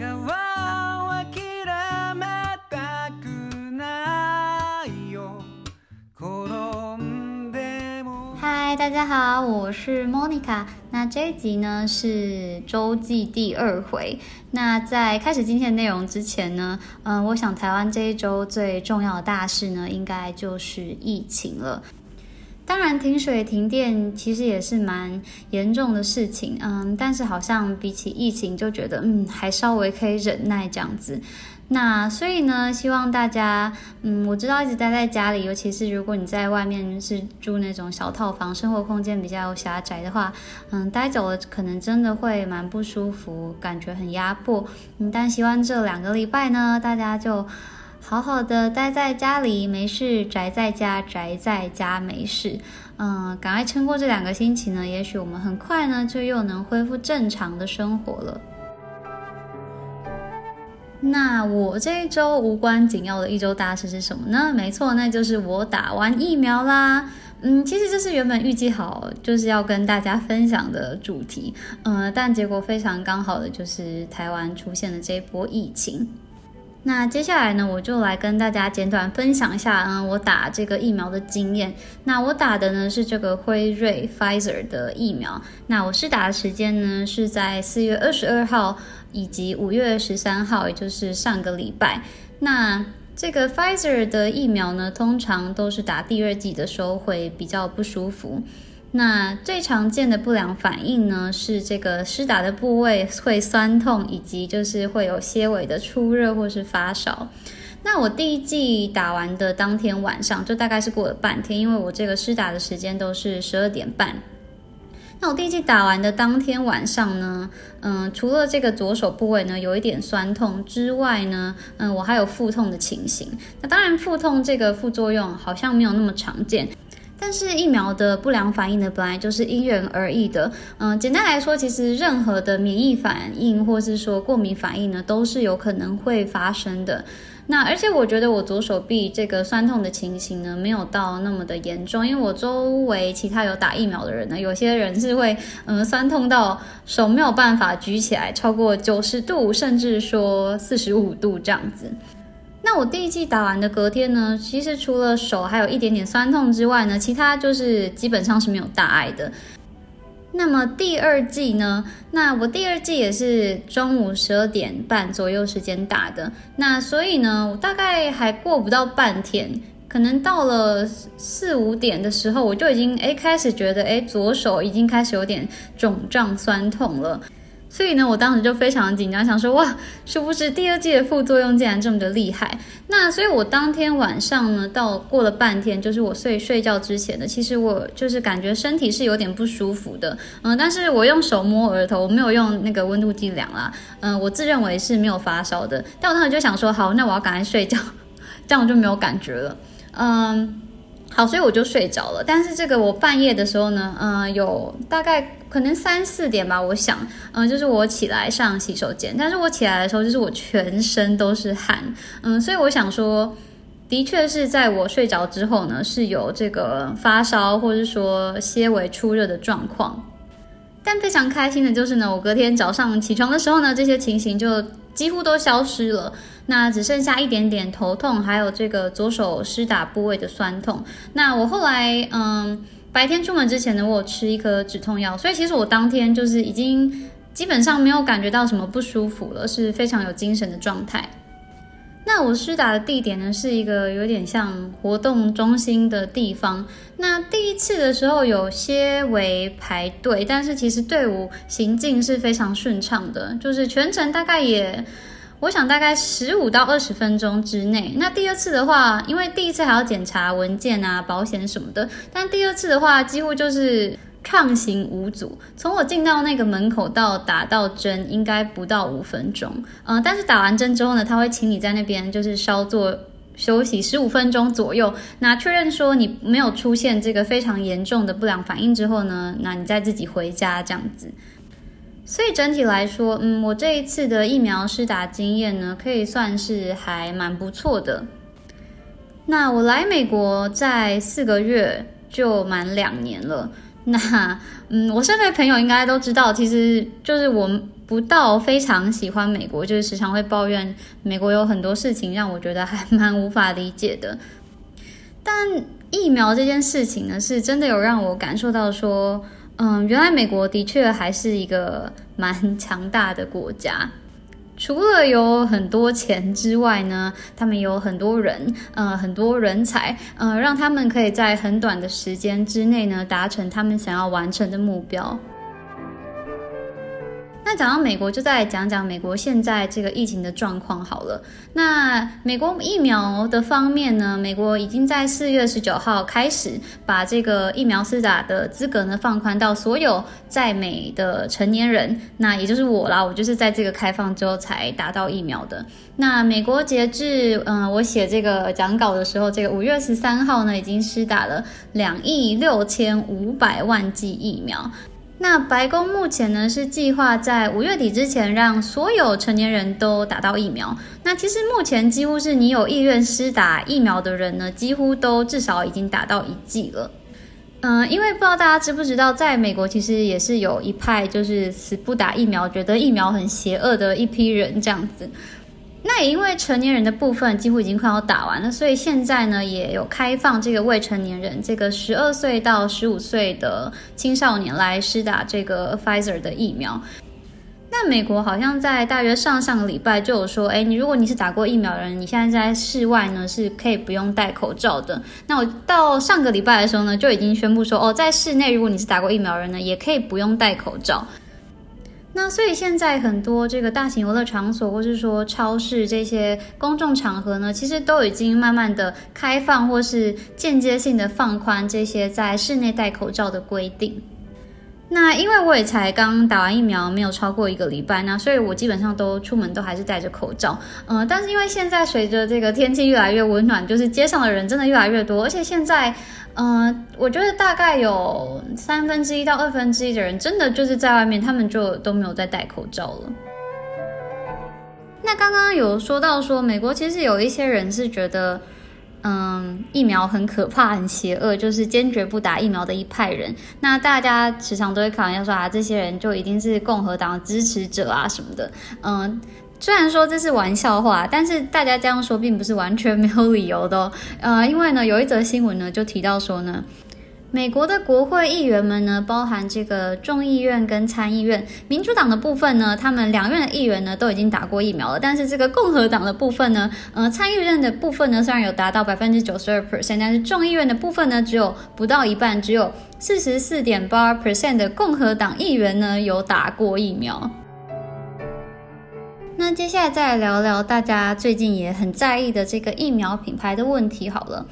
願は諦めたくないよ転んでも嗨，大家好，我是 Monica。那这一集呢是周记第二回。那在开始今天的内容之前呢，嗯、我想台湾这一周最重要的大事呢，应该就是疫情了。 当然，停水停电其实也是蛮严重的事情，嗯，但是好像比起疫情，就觉得嗯还稍微可以忍耐这样子。那所以呢，希望大家，嗯，我知道一直待在家里，尤其是如果你在外面是住那种小套房，生活空间比较狭窄的话，嗯，待久了可能真的会蛮不舒服，感觉很压迫。嗯，但希望这两个礼拜呢，大家就好好的待在家里，没事，宅在家，宅在家没事。嗯，赶快撑过这两个星期呢，也许我们很快呢就又能恢复正常的生活了。那我这一周无关紧要的一周大事是什么呢？没错，那就是我打完疫苗啦。嗯，其实这是原本预计好就是要跟大家分享的主题，嗯，但结果非常刚好的就是台湾出现了这一波疫情。那接下来呢，我就来跟大家简短分享一下，嗯，我打这个疫苗的经验。那我打的呢是这个辉瑞 （Pfizer） 的疫苗。那我试打的时间呢是在四月二十二号以及五月十三号，也就是上个礼拜。那这个 Pfizer 的疫苗呢，通常都是打第二剂的时候会比较不舒服。那最常见的不良反应呢，是这个施打的部位会酸痛，以及就是会有些微的出热或是发烧。那我第一剂打完的当天晚上，就大概是过了半天，因为我这个施打的时间都是十二点半。那我第一剂打完的当天晚上呢，嗯，除了这个左手部位呢有一点酸痛之外呢，嗯，我还有腹痛的情形。那当然，腹痛这个副作用好像没有那么常见。但是疫苗的不良反应呢，本来就是因人而异的。嗯，简单来说，其实任何的免疫反应或是说过敏反应呢，都是有可能会发生的。那而且我觉得我左手臂这个酸痛的情形呢，没有到那么的严重，因为我周围其他有打疫苗的人呢，有些人是会嗯酸痛到手没有办法举起来超过九十度，甚至说四十五度这样子。那我第一剂打完的隔天呢，其实除了手还有一点点酸痛之外呢，其他就是基本上是没有大碍的。那么第二剂呢？那我第二剂也是中午十二点半左右时间打的。那所以呢，我大概还过不到半天，可能到了四五点的时候，我就已经诶开始觉得诶左手已经开始有点肿胀酸痛了。所以呢，我当时就非常紧张，想说哇，殊不知第二季的副作用竟然这么的厉害。那所以，我当天晚上呢，到过了半天，就是我睡睡觉之前呢，其实我就是感觉身体是有点不舒服的，嗯，但是我用手摸额头，我没有用那个温度计量啦，嗯，我自认为是没有发烧的。但我当时就想说，好，那我要赶快睡觉，这样我就没有感觉了，嗯。好，所以我就睡着了。但是这个我半夜的时候呢，嗯，有大概可能三四点吧，我想，嗯，就是我起来上洗手间。但是我起来的时候，就是我全身都是汗，嗯，所以我想说，的确是在我睡着之后呢，是有这个发烧或者说些微出热的状况。但非常开心的就是呢，我隔天早上起床的时候呢，这些情形就几乎都消失了。那只剩下一点点头痛，还有这个左手施打部位的酸痛。那我后来，嗯，白天出门之前呢，我有吃一颗止痛药，所以其实我当天就是已经基本上没有感觉到什么不舒服了，是非常有精神的状态。那我施打的地点呢，是一个有点像活动中心的地方。那第一次的时候有些为排队，但是其实队伍行进是非常顺畅的，就是全程大概也。我想大概十五到二十分钟之内。那第二次的话，因为第一次还要检查文件啊、保险什么的，但第二次的话，几乎就是畅行无阻。从我进到那个门口到打到针，应该不到五分钟。嗯，但是打完针之后呢，他会请你在那边就是稍作休息十五分钟左右。那确认说你没有出现这个非常严重的不良反应之后呢，那你再自己回家这样子。所以整体来说，嗯，我这一次的疫苗施打经验呢，可以算是还蛮不错的。那我来美国在四个月就满两年了。那嗯，我身边朋友应该都知道，其实就是我不到非常喜欢美国，就是时常会抱怨美国有很多事情让我觉得还蛮无法理解的。但疫苗这件事情呢，是真的有让我感受到说，嗯，原来美国的确还是一个蛮 强大的国家。除了有很多钱之外呢，他们有很多人，呃，很多人才，呃，让他们可以在很短的时间之内呢，达成他们想要完成的目标。那讲到美国，就再讲讲美国现在这个疫情的状况好了。那美国疫苗的方面呢，美国已经在四月十九号开始把这个疫苗施打的资格呢放宽到所有在美的成年人。那也就是我啦，我就是在这个开放之后才打到疫苗的。那美国截至嗯，我写这个讲稿的时候，这个五月十三号呢，已经施打了两亿六千五百万剂疫苗。那白宫目前呢是计划在五月底之前让所有成年人都打到疫苗。那其实目前几乎是你有意愿施打疫苗的人呢，几乎都至少已经打到一剂了。嗯，因为不知道大家知不知道，在美国其实也是有一派就是死不打疫苗，觉得疫苗很邪恶的一批人这样子。那也因为成年人的部分几乎已经快要打完了，所以现在呢也有开放这个未成年人，这个十二岁到十五岁的青少年来施打这个 Pfizer 的疫苗。那美国好像在大约上上个礼拜就有说，哎，你如果你是打过疫苗的人，你现在在室外呢是可以不用戴口罩的。那我到上个礼拜的时候呢就已经宣布说，哦，在室内如果你是打过疫苗的人呢，也可以不用戴口罩。那所以现在很多这个大型游乐场所，或是说超市这些公众场合呢，其实都已经慢慢的开放，或是间接性的放宽这些在室内戴口罩的规定。那因为我也才刚打完疫苗，没有超过一个礼拜，那所以我基本上都出门都还是戴着口罩。嗯，但是因为现在随着这个天气越来越温暖，就是街上的人真的越来越多，而且现在。嗯，我觉得大概有三分之一到二分之一的人，真的就是在外面，他们就都没有再戴口罩了。那刚刚有说到说，美国其实有一些人是觉得，嗯，疫苗很可怕、很邪恶，就是坚决不打疫苗的一派人。那大家时常都会开玩笑说啊，这些人就一定是共和党支持者啊什么的，嗯。虽然说这是玩笑话，但是大家这样说并不是完全没有理由的。呃，因为呢，有一则新闻呢就提到说呢，美国的国会议员们呢，包含这个众议院跟参议院，民主党的部分呢，他们两院的议员呢都已经打过疫苗了，但是这个共和党的部分呢，呃，参议院的部分呢虽然有达到百分之九十二 percent，但是众议院的部分呢只有不到一半，只有四十四点八 percent 的共和党议员呢有打过疫苗。那接下来再来聊聊大家最近也很在意的这个疫苗品牌的问题好了。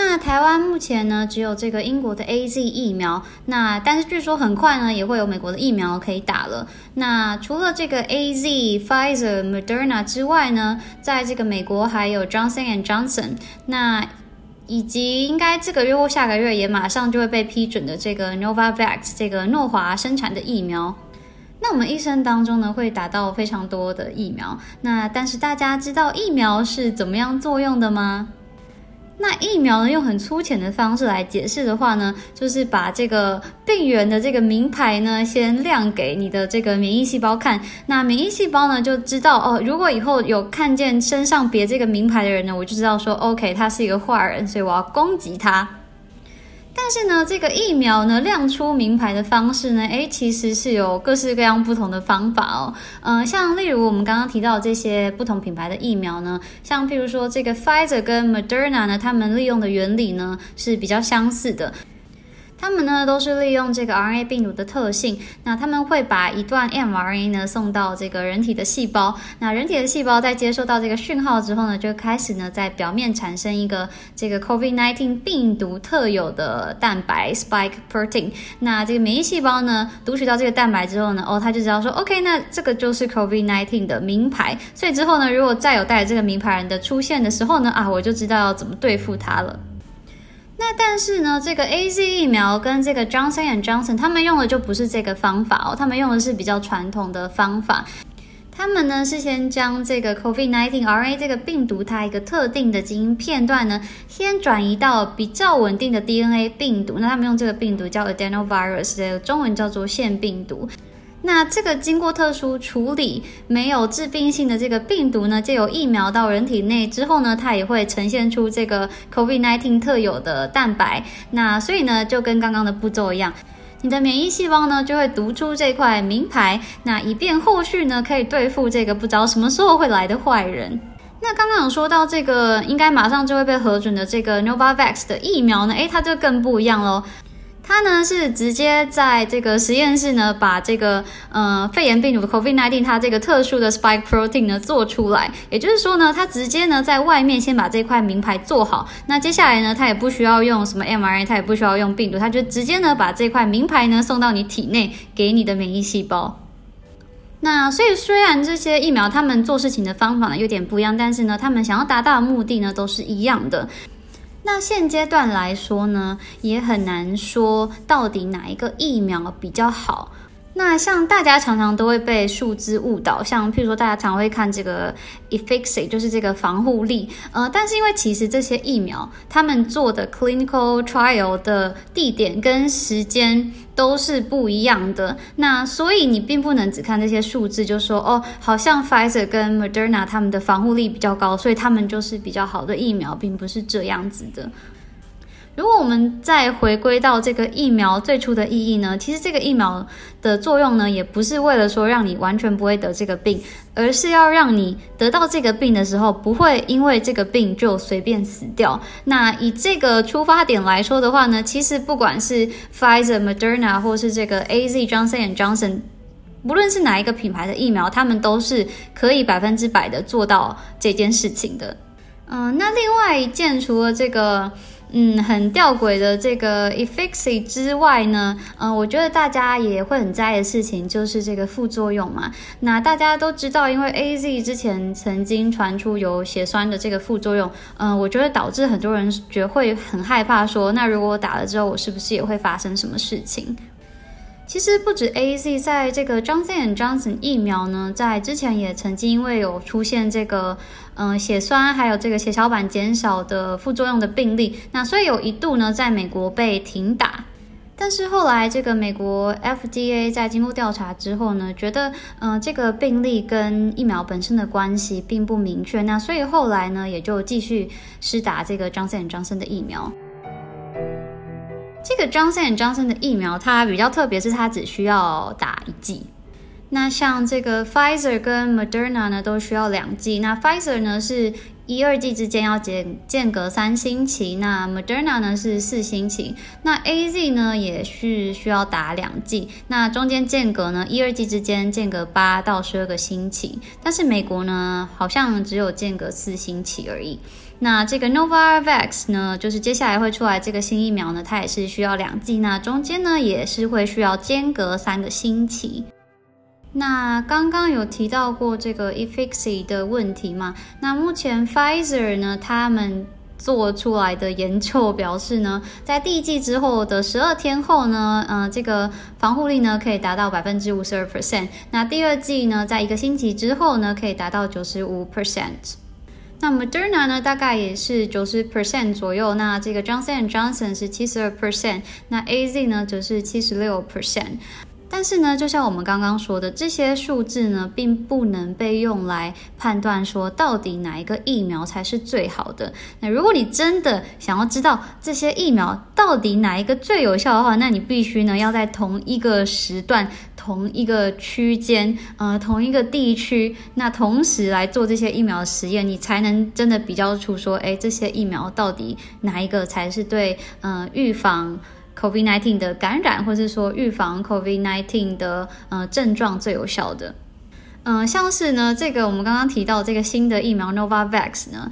那台湾目前呢只有这个英国的 A Z 疫苗，那但是据说很快呢也会有美国的疫苗可以打了。那除了这个 A Z、Pfizer、Moderna 之外呢，在这个美国还有 Johnson and Johnson，那以及应该这个月或下个月也马上就会被批准的这个 Novavax 这个诺华生产的疫苗。那我们一生当中呢，会打到非常多的疫苗。那但是大家知道疫苗是怎么样作用的吗？那疫苗呢，用很粗浅的方式来解释的话呢，就是把这个病原的这个名牌呢，先亮给你的这个免疫细胞看。那免疫细胞呢，就知道哦，如果以后有看见身上别这个名牌的人呢，我就知道说，OK，他是一个坏人，所以我要攻击他。但是呢，这个疫苗呢亮出名牌的方式呢，诶，其实是有各式各样不同的方法哦。嗯，像例如我们刚刚提到这些不同品牌的疫苗呢，像譬如说这个 Pfizer 跟 Moderna 呢，他们利用的原理呢是比较相似的。他们呢都是利用这个 RNA 病毒的特性，那他们会把一段 mRNA 呢送到这个人体的细胞，那人体的细胞在接收到这个讯号之后呢，就开始呢在表面产生一个这个 COVID-19 病毒特有的蛋白 spike protein。那这个免疫细胞呢读取到这个蛋白之后呢，哦，他就知道说 OK，那这个就是 COVID-19 的名牌。所以之后呢，如果再有带这个名牌人的出现的时候呢，啊，我就知道要怎么对付他了。那但是呢，这个 A Z 疫苗跟这个 Johnson and Johnson 他们用的就不是这个方法哦，他们用的是比较传统的方法。他们呢是先将这个 COVID-19 RNA 这个病毒它一个特定的基因片段呢，先转移到比较稳定的 DNA 病毒。那他们用这个病毒叫 adenovirus，这个中文叫做腺病毒。那这个经过特殊处理、没有致病性的这个病毒呢，借由疫苗到人体内之后呢，它也会呈现出这个 COVID-19 特有的蛋白。那所以呢，就跟刚刚的步骤一样。你的免疫细胞呢，就会读出这块名牌，那以便后续呢，可以对付这个不知道什么时候会来的坏人。那刚刚有说到这个，应该马上就会被核准的这个 Novavax 的疫苗呢，诶，它就更不一样喽。它呢是直接在这个实验室呢，把这个呃肺炎病毒 COVID-19 它这个特殊的 spike protein 呢做出来，也就是说呢，它直接呢在外面先把这块名牌做好，那接下来呢，它也不需要用什么 mRNA，它也不需要用病毒，它就直接呢把这块名牌呢送到你体内，给你的免疫细胞。那所以虽然这些疫苗他们做事情的方法呢有点不一样，但是呢，他们想要达到的目的呢都是一样的。那现阶段来说呢，也很难说到底哪一个疫苗比较好。那像大家常常都会被数字误导，像譬如说大家常会看这个 efficacy，就是这个防护力，呃，但是因为其实这些疫苗他们做的 clinical trial 的地点跟时间都是不一样的，那所以你并不能只看这些数字就说哦，好像 Pfizer 跟 Moderna 他们的防护力比较高，所以他们就是比较好的疫苗，并不是这样子的。如果我们再回归到这个疫苗最初的意义呢？其实这个疫苗的作用呢，也不是为了说让你完全不会得这个病，而是要让你得到这个病的时候，不会因为这个病就随便死掉。那以这个出发点来说的话呢，其实不管是 Pfizer、Moderna 或是这个 A Z Johnson Johnson，不论是哪一个品牌的疫苗，他们都是可以百分之百的做到这件事情的。嗯，那另外一件，除了这个。嗯，很吊诡的这个 efficacy 之外呢，嗯，我觉得大家也会很在意的事情就是这个副作用嘛。那大家都知道，因为 A Z 之前曾经传出有血栓的这个副作用，嗯，我觉得导致很多人觉会很害怕，说那如果我打了之后，我是不是也会发生什么事情？其实不止 A Z，在这个 Johnson Johnson 疫苗呢，在之前也曾经因为有出现这个嗯血栓，还有这个血小板减少的副作用的病例，那所以有一度呢在美国被停打。但是后来这个美国 F D A 在经过调查之后呢，觉得嗯这个病例跟疫苗本身的关系并不明确，那所以后来呢也就继续施打这个 Johnson Johnson 的疫苗。这个 Johnson Johnson 的疫苗，它比较特别，是它只需要打一剂。那像这个 Pfizer 跟 Moderna 呢，都需要两剂。那 Pfizer 呢是一二剂之间要间间隔三星期，那 Moderna 呢是四星期。那 A Z 呢也是需要打两剂，那中间间隔呢一二剂之间间隔八到十二个星期。但是美国呢好像只有间隔四星期而已。那这个 Novavax 呢，就是接下来会出来这个新疫苗呢，它也是需要两剂，那中间呢也是会需要间隔三个星期。那刚刚有提到过这个 efficacy 的问题嘛？那目前 Pfizer 呢，他们做出来的研究表示呢，在第一剂之后的十二天后呢，呃，这个防护力呢可以达到百分之五十二 percent。那第二剂呢，在一个星期之后呢，可以达到九十五 percent。那 Moderna 呢，大概也是九十 percent 左右。那这个 Johnson Johnson 是七十二 percent，那 A Z 呢则是七十六 percent。但是呢，就像我们刚刚说的，这些数字呢，并不能被用来判断说到底哪一个疫苗才是最好的。那如果你真的想要知道这些疫苗到底哪一个最有效的话，那你必须呢要在同一个时段、同一个区间、呃同一个地区，那同时来做这些疫苗实验，你才能真的比较出说，哎，这些疫苗到底哪一个才是对，呃，预防。COVID-19 的感染，或是说预防 COVID-19 的呃症状最有效的，嗯，像是呢这个我们刚刚提到这个新的疫苗 Novavax 呢，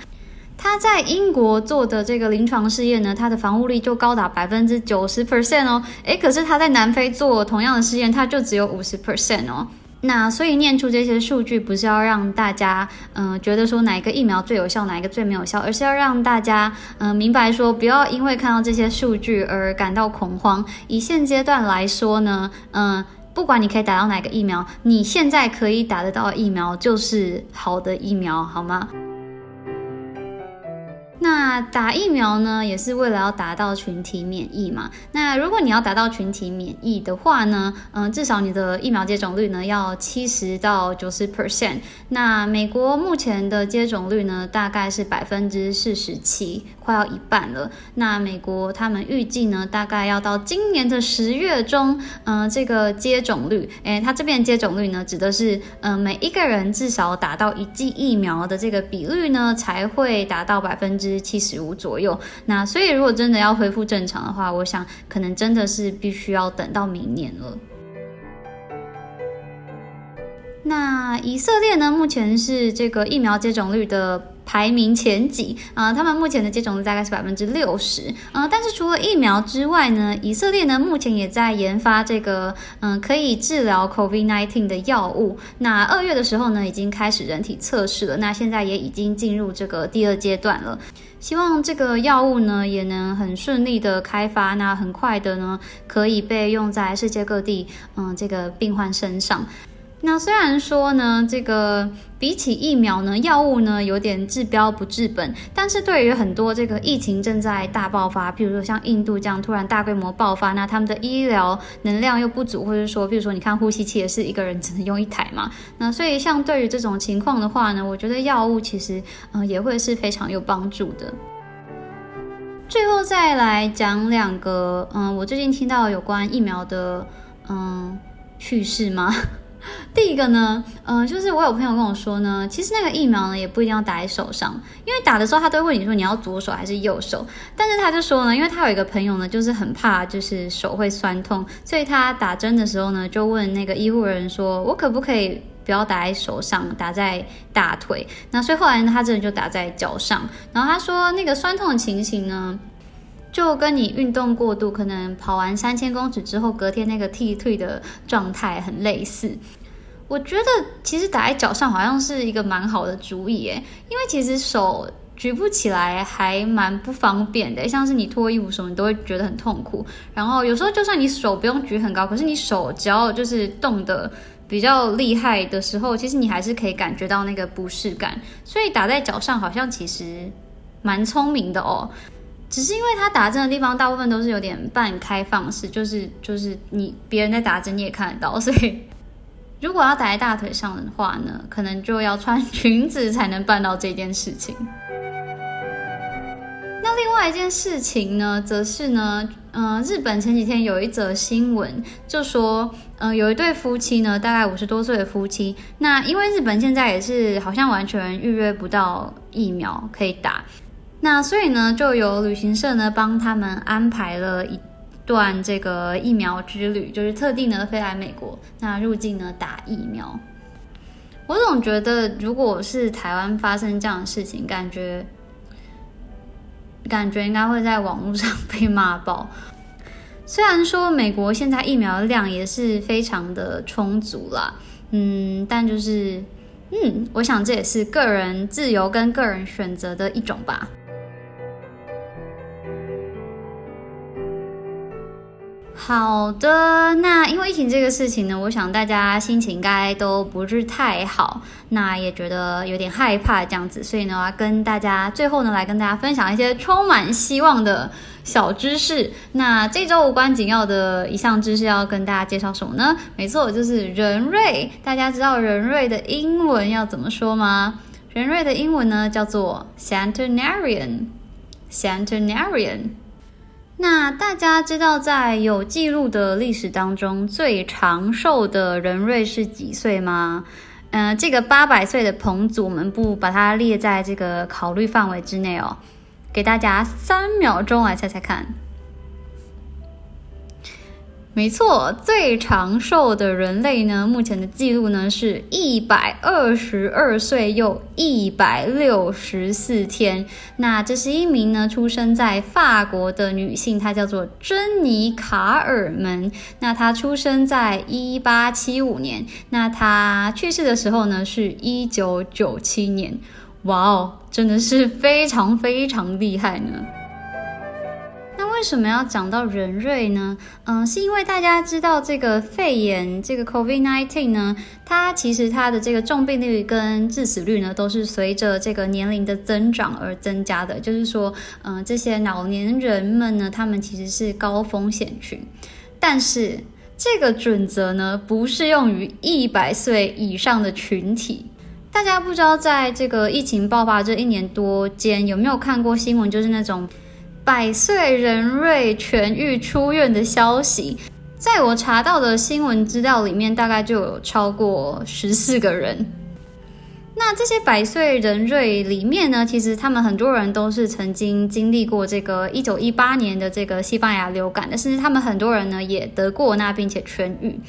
它在英国做的这个临床试验呢，它的防护力就高达百分之九十 percent 哦，诶，可是它在南非做同样的试验，它就只有五十 percent 哦。那所以念出这些数据，不是要让大家嗯觉得说哪一个疫苗最有效，哪一个最没有效，而是要让大家嗯明白说，不要因为看到这些数据而感到恐慌。以现阶段来说呢，嗯，不管你可以打到哪个疫苗，你现在可以打得到疫苗就是好的疫苗，好吗？那打疫苗呢，也是为了要达到群体免疫嘛。那如果你要达到群体免疫的话呢，嗯，至少你的疫苗接种率呢要七十到九十 percent。那美国目前的接种率呢，大概是百分之四十七，快要一半了。那美国他们预计呢，大概要到今年的十月中，嗯，这个接种率，诶，它这边接种率呢，指的是，嗯，每一个人至少打到一剂疫苗的这个比率呢，才会达到百分之。七十五左右，那所以如果真的要恢复正常的话，我想可能真的是必须要等到明年了。那以色列呢，目前是这个疫苗接种率的。排名前几啊，他们目前的接种率大概是百分之六十啊。但是除了疫苗之外呢，以色列呢目前也在研发这个嗯可以治疗 COVID-19 的药物。那二月的时候呢，已经开始人体测试了，那现在也已经进入这个第二阶段了。希望这个药物呢也能很顺利的开发，那很快的呢可以被用在世界各地嗯这个病患身上。那虽然说呢，这个比起疫苗呢，药物呢有点治标不治本，但是对于很多这个疫情正在大爆发，譬如说像印度这样突然大规模爆发，那他们的医疗能量又不足，或者说，譬如说你看呼吸器也是一个人只能用一台嘛，那所以像对于这种情况的话呢，我觉得药物其实嗯也会是非常有帮助的。最后再来讲两个嗯，我最近听到有关疫苗的嗯趣事吗？第一个呢，嗯，就是我有朋友跟我说呢，其实那个疫苗呢也不一定要打在手上，因为打的时候他都会问你说你要左手还是右手，但是他就说呢，因为他有一个朋友呢，就是很怕就是手会酸痛，所以他打针的时候呢，就问那个医护人员说，我可不可以不要打在手上，打在大腿？那所以后来呢他真的就打在脚上，然后他说那个酸痛的情形呢。就跟你运动过度，可能跑完三千公尺之后，隔天那个踢退的状态很类似。我觉得其实打在脚上好像是一个蛮好的主意诶，因为其实手举不起来还蛮不方便的，像是你脱衣服什么，都会觉得很痛苦。然后有时候就算你手不用举很高，可是你手只要就是动的比较厉害的时候，其实你还是可以感觉到那个不适感。所以打在脚上好像其实蛮聪明的哦。只是因为他打针的地方大部分都是有点半开放式，就是就是你别人在打针你也看得到，所以如果要打在大腿上的话呢，可能就要穿裙子才能办到这件事情。那另外一件事情呢，则是呢，嗯，日本前几天有一则新闻，就说，嗯，有一对夫妻呢，大概五十多岁的夫妻，那因为日本现在也是好像完全预约不到疫苗可以打。那所以呢，就有旅行社呢帮他们安排了一段这个疫苗之旅，就是特地呢飞来美国，那入境呢打疫苗。我总觉得，如果是台湾发生这样的事情，感觉感觉应该会在网络上被骂爆。虽然说美国现在疫苗量也是非常的充足啦，嗯，但就是嗯，我想这也是个人自由跟个人选择的一种吧。好的，那因为疫情这个事情呢，我想大家心情应该都不是太好，那也觉得有点害怕这样子，所以呢，要跟大家最后呢来跟大家分享一些充满希望的小知识。那这周无关紧要的一项知识要跟大家介绍什么呢？没错，就是人瑞。大家知道人瑞的英文要怎么说吗？人瑞的英文呢叫做 centenarian，centenarian。那大家知道，在有记录的历史当中，最长寿的人瑞是几岁吗？嗯，这个八百岁的彭祖，我们不把它列在这个考虑范围之内哦。给大家三秒钟来猜猜看。没错，最长寿的人类呢，目前的记录呢是一百二十二岁又一百六十四天。那这是一名呢出生在法国的女性，她叫做珍妮卡尔门。那她出生在一八七五年，那她去世的时候呢是一九九七年。哇哦，真的是非常非常厉害呢。为什么要讲到人瑞呢？嗯，是因为大家知道这个肺炎，这个 COVID-19 呢，它其实它的这个重病率跟致死率呢，都是随着这个年龄的增长而增加的。就是说，嗯，这些老年人们呢，他们其实是高风险群，但是这个准则呢，不适用于一百岁以上的群体。大家不知道，在这个疫情爆发这一年多间，有没有看过新闻？就是那种百岁人瑞痊愈出院的消息。在我查到的新闻资料里面，大概就有超过十四个人。那这些百岁人瑞里面呢，其实他们很多人都是曾经经历过这个一九一八年的这个西班牙流感的，甚至他们很多人呢也得过那并且痊愈。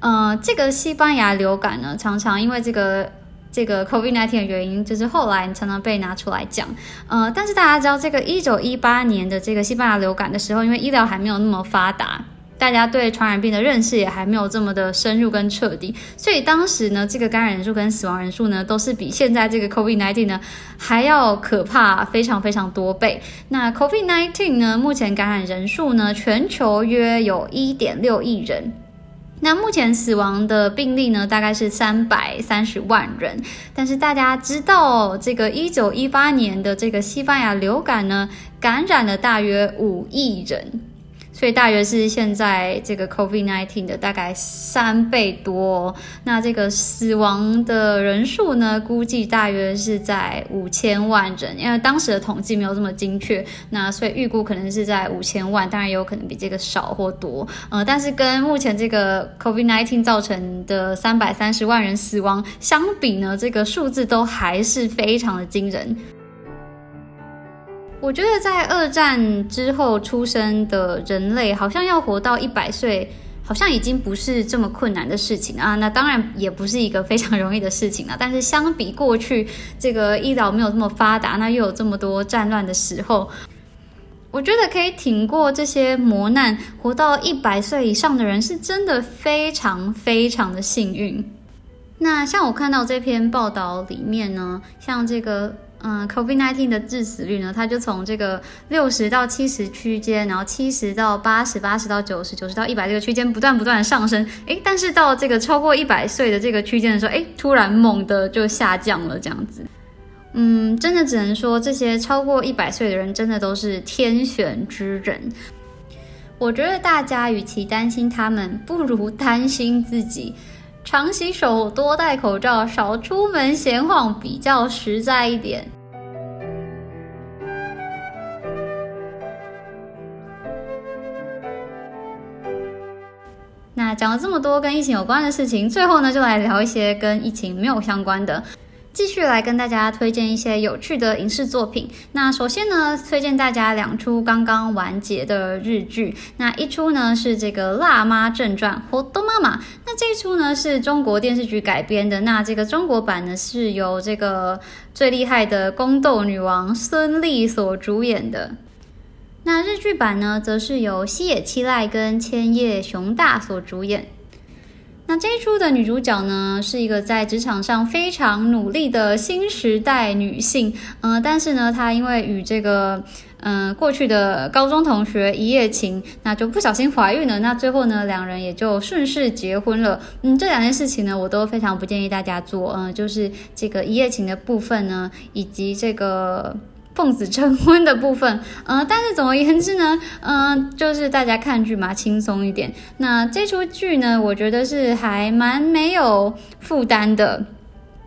呃，这个西班牙流感呢，常常因为这个。这个 COVID-19 的原因，就是后来常常被拿出来讲，呃，但是大家知道，这个一九一八年的这个西班牙流感的时候，因为医疗还没有那么发达，大家对传染病的认识也还没有这么的深入跟彻底，所以当时呢，这个感染人数跟死亡人数呢，都是比现在这个 COVID-19 呢还要可怕非常非常多倍。那 COVID-19 呢，目前感染人数呢，全球约有一点六亿人。那目前死亡的病例呢，大概是三百三十万人。但是大家知道，这个一九一八年的这个西班牙流感呢，感染了大约五亿人。所以大约是现在这个 COVID-19 的大概三倍多。那这个死亡的人数呢，估计大约是在五千万人，因为当时的统计没有这么精确。那所以预估可能是在五千万，当然也有可能比这个少或多。呃，但是跟目前这个 COVID-19 造成的三百三十万人死亡相比呢，这个数字都还是非常的惊人。我觉得在二战之后出生的人类，好像要活到一百岁，好像已经不是这么困难的事情啊。那当然也不是一个非常容易的事情了。但是相比过去这个医疗没有这么发达，那又有这么多战乱的时候，我觉得可以挺过这些磨难，活到一百岁以上的人，是真的非常非常的幸运。那像我看到这篇报道里面呢，像这个。嗯，COVID-19 的致死率呢，它就从这个六十到七十区间，然后七十到八十，八十到九十，九十到一百这个区间不断不断上升。诶，但是到这个超过一百岁的这个区间的时候，诶，突然猛的就下降了，这样子。嗯，真的只能说这些超过一百岁的人真的都是天选之人。我觉得大家与其担心他们，不如担心自己。常洗手，多戴口罩，少出门闲晃，比较实在一点。讲了这么多跟疫情有关的事情，最后呢，就来聊一些跟疫情没有相关的。继续来跟大家推荐一些有趣的影视作品。那首先呢，推荐大家两出刚刚完结的日剧。那一出呢是这个《辣妈正传》活动妈妈。那这一出呢是中国电视剧改编的。那这个中国版呢是由这个最厉害的宫斗女王孙俪所主演的。那日剧版呢，则是由西野七濑跟千叶雄大所主演。那这一出的女主角呢，是一个在职场上非常努力的新时代女性，嗯，但是呢，她因为与这个嗯过去的高中同学一夜情，那就不小心怀孕了，那最后呢，两人也就顺势结婚了。嗯，这两件事情呢，我都非常不建议大家做，嗯，就是这个一夜情的部分呢，以及这个。奉子成婚的部分，嗯，但是总而言之呢，嗯，就是大家看剧嘛，轻松一点。那这出剧呢，我觉得是还蛮没有负担的。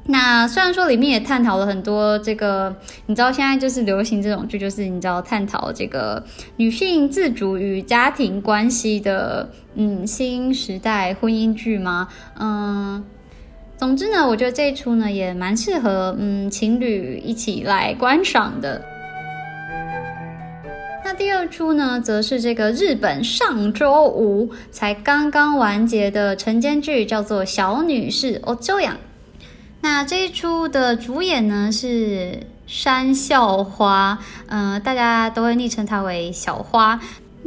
那虽然说里面也探讨了很多这个，你知道现在就是流行这种剧，就是你知道探讨这个女性自主与家庭关系的，嗯，新时代婚姻剧吗？嗯。总之呢，我觉得这一出呢也蛮适合嗯情侣一起来观赏的。那第二出呢，则是这个日本上周五才刚刚完结的晨间剧，叫做《小女士》哦，周洋。那这一出的主演呢是山笑花，嗯，大家都会昵称她为小花。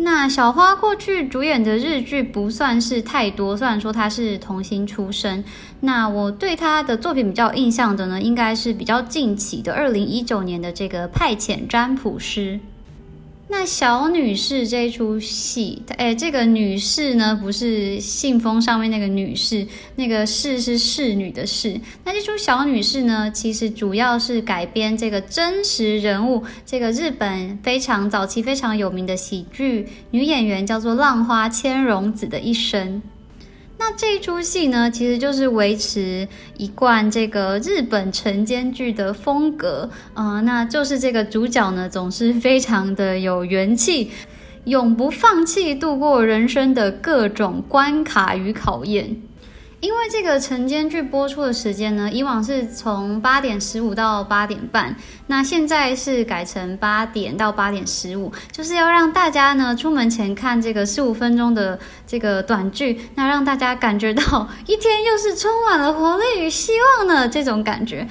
那小花过去主演的日剧不算是太多，虽然说她是童星出身。那我对她的作品比较印象的呢，应该是比较近期的二零一九年的这个《派遣占卜师》。那小女士这一出戏，哎，这个女士呢，不是信封上面那个女士，那个士是侍女的士。那这出小女士呢，其实主要是改编这个真实人物，这个日本非常早期非常有名的喜剧女演员叫做浪花千荣子的一生。那这一出戏呢，其实就是维持一贯这个日本晨间剧的风格，嗯，那就是这个主角呢，总是非常的有元气，永不放弃度过人生的各种关卡与考验。因为这个晨间剧播出的时间呢，以往是从八点十五到八点半，那现在是改成八点到八点十五，就是要让大家呢出门前看这个十五分钟的这个短剧，那让大家感觉到一天又是充满了活力与希望的这种感觉。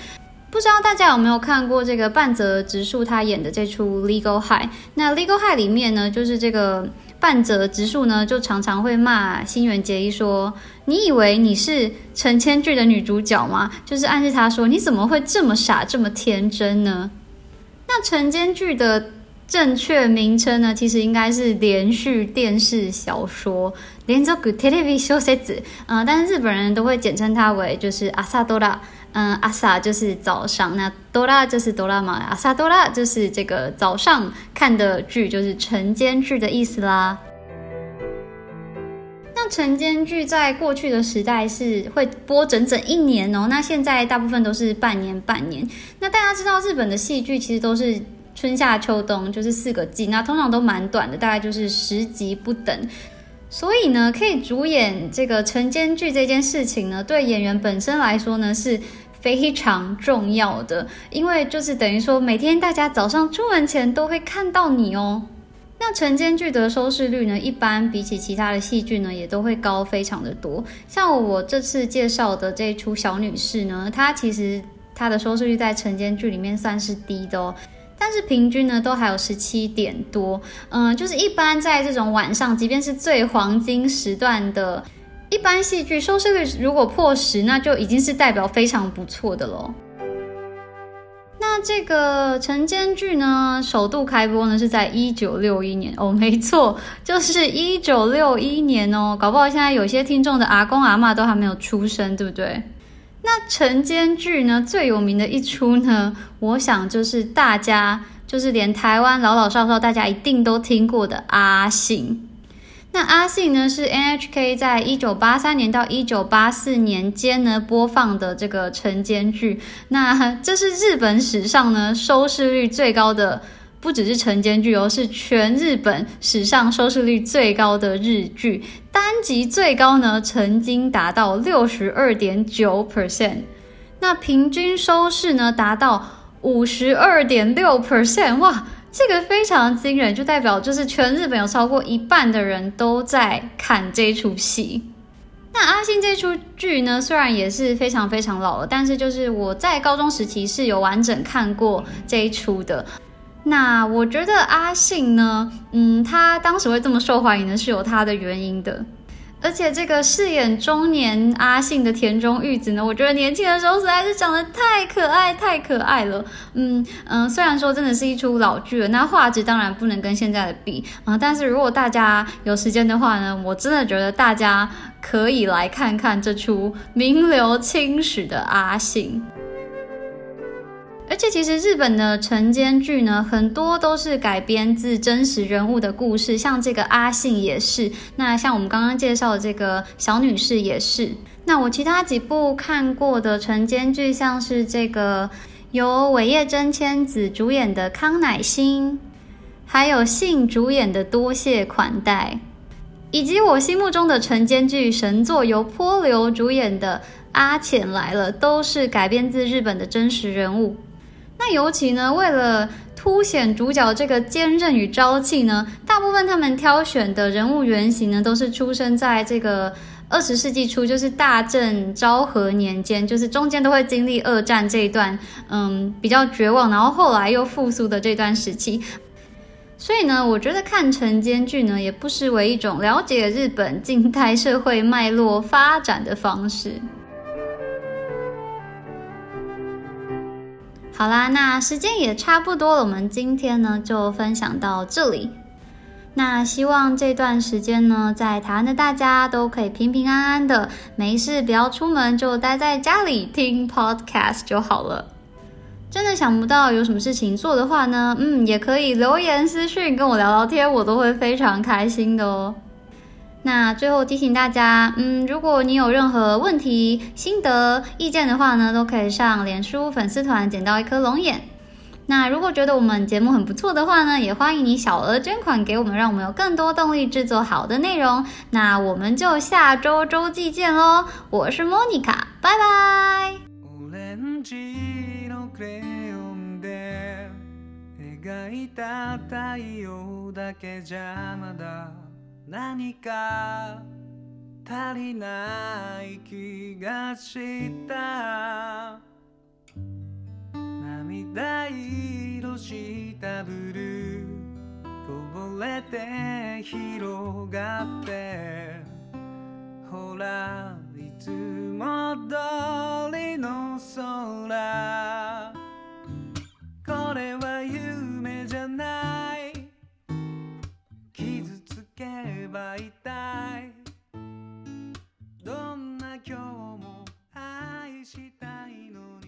不知道大家有没有看过这个半泽直树他演的这出《Legal High》？那《Legal High》里面呢，就是这个。半泽直树呢，就常常会骂新垣结衣说：“你以为你是成千剧的女主角吗？”就是暗示他说：“你怎么会这么傻，这么天真呢？”那晨间剧的正确名称呢，其实应该是连续电视小说，连着 good TV show 子，嗯，但是日本人都会简称它为就是阿萨多拉。嗯，阿萨就是早上，那多拉就是多拉嘛，阿萨多拉就是这个早上看的剧，就是晨间剧的意思啦。那晨间剧在过去的时代是会播整整一年哦，那现在大部分都是半年半年。那大家知道日本的戏剧其实都是春夏秋冬，就是四个季，那通常都蛮短的，大概就是十集不等。所以呢，可以主演这个晨间剧这件事情呢，对演员本身来说呢是。非常重要的，因为就是等于说，每天大家早上出门前都会看到你哦。那晨间剧的收视率呢，一般比起其他的戏剧呢，也都会高非常的多。像我这次介绍的这出小女士呢，她其实她的收视率在晨间剧里面算是低的哦，但是平均呢都还有十七点多。嗯，就是一般在这种晚上，即便是最黄金时段的。一般戏剧收视率如果破十，那就已经是代表非常不错的喽。那这个晨间剧呢，首度开播呢是在一九六一年哦，没错，就是一九六一年哦。搞不好现在有些听众的阿公阿妈都还没有出生，对不对？那晨间剧呢最有名的一出呢，我想就是大家就是连台湾老老少少大家一定都听过的阿信。那阿信呢是 NHK 在一九八三年到一九八四年间呢播放的这个晨间剧，那这是日本史上呢收视率最高的，不只是晨间剧哦，是全日本史上收视率最高的日剧，单集最高呢曾经达到六十二点九 percent，那平均收视呢达到五十二点六 percent，哇！这个非常惊人，就代表就是全日本有超过一半的人都在看这出戏。那阿信这出剧呢，虽然也是非常非常老了，但是就是我在高中时期是有完整看过这一出的。那我觉得阿信呢，嗯，他当时会这么受欢迎呢，是有他的原因的。而且这个饰演中年阿信的田中裕子呢，我觉得年轻的时候实在是长得太可爱、太可爱了。嗯嗯，虽然说真的是一出老剧了，那画质当然不能跟现在的比啊。但是如果大家有时间的话呢，我真的觉得大家可以来看看这出名留青史的阿信。而且其实日本的晨间剧呢，很多都是改编自真实人物的故事，像这个阿信也是。那像我们刚刚介绍的这个小女士也是。那我其他几部看过的晨间剧，像是这个由尾叶真千子主演的《康乃馨》，还有信主演的《多谢款待》，以及我心目中的晨间剧神作由波流主演的《阿浅来了》，都是改编自日本的真实人物。那尤其呢，为了凸显主角这个坚韧与朝气呢，大部分他们挑选的人物原型呢，都是出生在这个二十世纪初，就是大正昭和年间，就是中间都会经历二战这一段，嗯，比较绝望，然后后来又复苏的这段时期。所以呢，我觉得看晨间剧呢，也不失为一种了解日本近代社会脉络发展的方式。好啦，那时间也差不多了，我们今天呢就分享到这里。那希望这段时间呢，在台湾的大家都可以平平安安的，没事不要出门，就待在家里听 podcast 就好了。真的想不到有什么事情做的话呢，嗯，也可以留言私讯跟我聊聊天，我都会非常开心的哦。那最后提醒大家，嗯，如果你有任何问题、心得、意见的话呢，都可以上脸书粉丝团捡到一颗龙眼。那如果觉得我们节目很不错的话呢，也欢迎你小额捐款给我们，让我们有更多动力制作好的内容。那我们就下周周记见喽！我是莫妮卡，拜拜。何か足りない気がした。涙色したブルー。こぼれて広がって。ほらいつも通りの空。これは夢じゃない。けば一体どんな今日も愛したいのに。